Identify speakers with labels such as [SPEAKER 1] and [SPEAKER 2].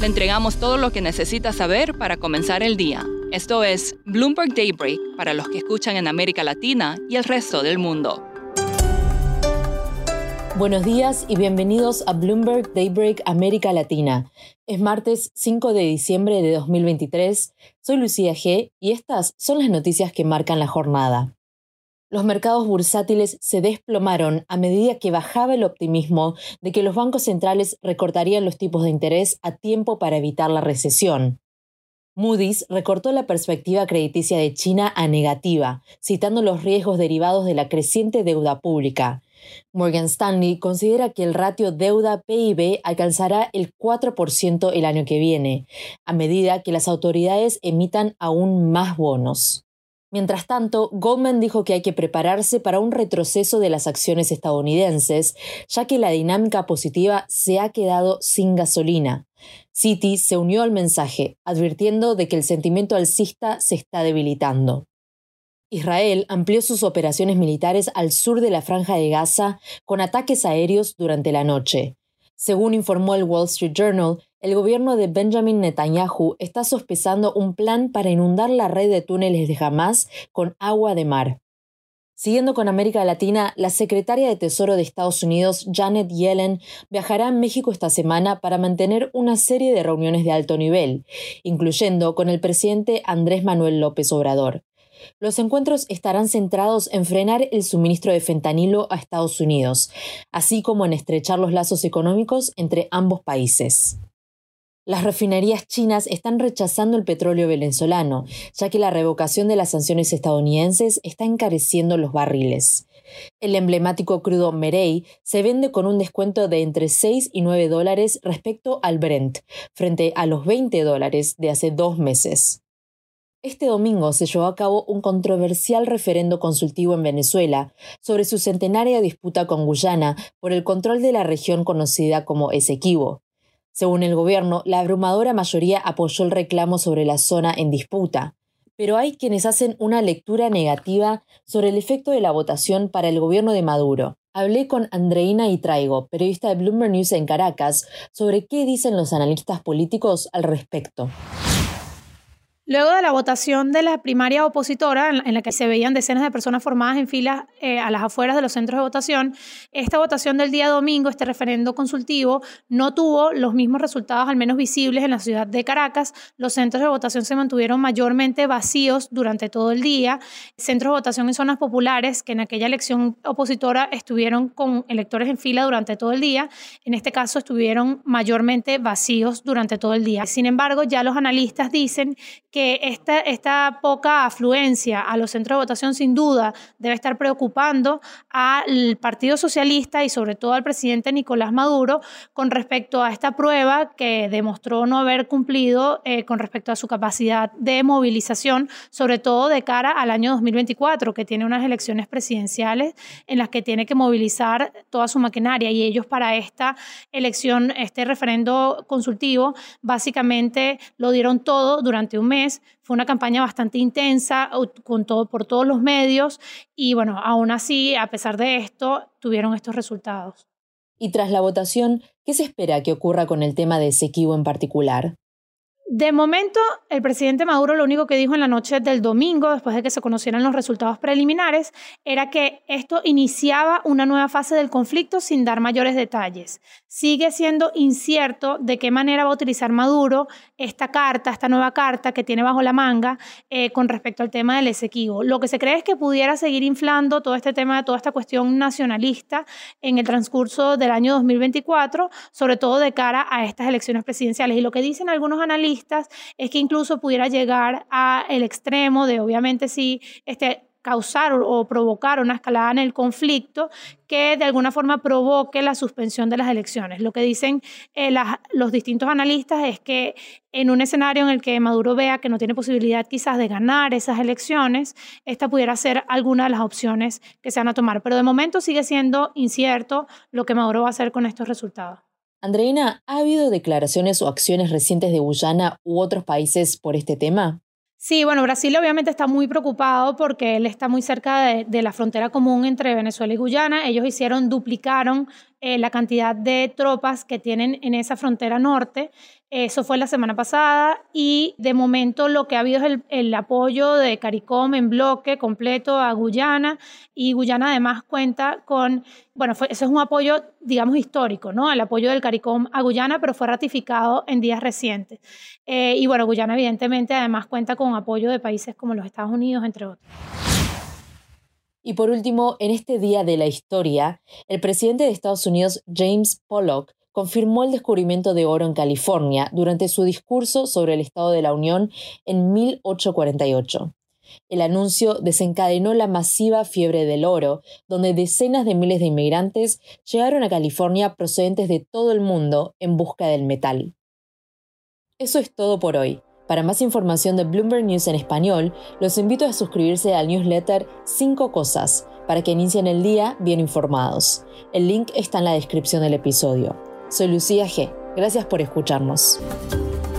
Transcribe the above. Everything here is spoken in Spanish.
[SPEAKER 1] Le entregamos todo lo que necesita saber para comenzar el día. Esto es Bloomberg Daybreak para los que escuchan en América Latina y el resto del mundo.
[SPEAKER 2] Buenos días y bienvenidos a Bloomberg Daybreak América Latina. Es martes 5 de diciembre de 2023. Soy Lucía G y estas son las noticias que marcan la jornada. Los mercados bursátiles se desplomaron a medida que bajaba el optimismo de que los bancos centrales recortarían los tipos de interés a tiempo para evitar la recesión. Moody's recortó la perspectiva crediticia de China a negativa, citando los riesgos derivados de la creciente deuda pública. Morgan Stanley considera que el ratio deuda-PIB alcanzará el 4% el año que viene, a medida que las autoridades emitan aún más bonos. Mientras tanto, Goldman dijo que hay que prepararse para un retroceso de las acciones estadounidenses, ya que la dinámica positiva se ha quedado sin gasolina. Citi se unió al mensaje, advirtiendo de que el sentimiento alcista se está debilitando. Israel amplió sus operaciones militares al sur de la franja de Gaza con ataques aéreos durante la noche. Según informó el Wall Street Journal, el gobierno de Benjamin Netanyahu está sospechando un plan para inundar la red de túneles de Hamas con agua de mar. Siguiendo con América Latina, la secretaria de Tesoro de Estados Unidos, Janet Yellen, viajará a México esta semana para mantener una serie de reuniones de alto nivel, incluyendo con el presidente Andrés Manuel López Obrador. Los encuentros estarán centrados en frenar el suministro de fentanilo a Estados Unidos, así como en estrechar los lazos económicos entre ambos países. Las refinerías chinas están rechazando el petróleo venezolano, ya que la revocación de las sanciones estadounidenses está encareciendo los barriles. El emblemático crudo Merey se vende con un descuento de entre 6 y 9 dólares respecto al Brent, frente a los 20 dólares de hace dos meses. Este domingo se llevó a cabo un controversial referendo consultivo en Venezuela sobre su centenaria disputa con Guyana por el control de la región conocida como Esequibo. Según el gobierno, la abrumadora mayoría apoyó el reclamo sobre la zona en disputa. Pero hay quienes hacen una lectura negativa sobre el efecto de la votación para el gobierno de Maduro. Hablé con Andreina Itraigo, periodista de Bloomberg News en Caracas, sobre qué dicen los analistas políticos al respecto.
[SPEAKER 3] Luego de la votación de la primaria opositora, en la que se veían decenas de personas formadas en filas eh, a las afueras de los centros de votación, esta votación del día domingo, este referendo consultivo, no tuvo los mismos resultados, al menos visibles, en la ciudad de Caracas. Los centros de votación se mantuvieron mayormente vacíos durante todo el día. Centros de votación en zonas populares, que en aquella elección opositora estuvieron con electores en fila durante todo el día, en este caso estuvieron mayormente vacíos durante todo el día. Sin embargo, ya los analistas dicen que esta, esta poca afluencia a los centros de votación sin duda debe estar preocupando al Partido Socialista y sobre todo al presidente Nicolás Maduro con respecto a esta prueba que demostró no haber cumplido eh, con respecto a su capacidad de movilización, sobre todo de cara al año 2024, que tiene unas elecciones presidenciales en las que tiene que movilizar toda su maquinaria. Y ellos para esta elección, este referendo consultivo, básicamente lo dieron todo durante un mes fue una campaña bastante intensa con todo, por todos los medios y bueno, aún así, a pesar de esto, tuvieron estos resultados.
[SPEAKER 2] Y tras la votación, ¿qué se espera que ocurra con el tema de Esequibo en particular?
[SPEAKER 3] De momento, el presidente Maduro lo único que dijo en la noche del domingo, después de que se conocieran los resultados preliminares, era que esto iniciaba una nueva fase del conflicto sin dar mayores detalles. Sigue siendo incierto de qué manera va a utilizar Maduro esta carta, esta nueva carta que tiene bajo la manga eh, con respecto al tema del Esequibo. Lo que se cree es que pudiera seguir inflando todo este tema, toda esta cuestión nacionalista en el transcurso del año 2024, sobre todo de cara a estas elecciones presidenciales. Y lo que dicen algunos analistas es que incluso pudiera llegar al extremo de, obviamente, si este, causar o provocar una escalada en el conflicto que de alguna forma provoque la suspensión de las elecciones. Lo que dicen eh, los distintos analistas es que en un escenario en el que Maduro vea que no tiene posibilidad quizás de ganar esas elecciones, esta pudiera ser alguna de las opciones que se van a tomar. Pero de momento sigue siendo incierto lo que Maduro va a hacer con estos resultados.
[SPEAKER 2] Andreina, ¿ha habido declaraciones o acciones recientes de Guyana u otros países por este tema?
[SPEAKER 3] Sí, bueno, Brasil obviamente está muy preocupado porque él está muy cerca de, la frontera común entre Venezuela y Guyana. Ellos hicieron, duplicaron eh, la cantidad de tropas que tienen en esa frontera norte. Eso fue la semana pasada y de momento lo que ha habido es el, apoyo de CARICOM en bloque completo a Guyana y Guyana además cuenta con, bueno, eso es un apoyo, digamos, histórico, ¿no? El apoyo del CARICOM a Guyana, pero fue ratificado en días recientes. Eh, y bueno, Guyana evidentemente además cuenta con apoyo de países como los Estados Unidos, entre otros.
[SPEAKER 2] Y por último, en este día de la historia, el presidente de Estados Unidos, James Pollock, confirmó el descubrimiento de oro en California durante su discurso sobre el Estado de la Unión en 1848. El anuncio desencadenó la masiva fiebre del oro, donde decenas de miles de inmigrantes llegaron a California procedentes de todo el mundo en busca del metal. Eso es todo por hoy. Para más información de Bloomberg News en español, los invito a suscribirse al newsletter 5 cosas para que inicien el día bien informados. El link está en la descripción del episodio. Soy Lucía G. Gracias por escucharnos.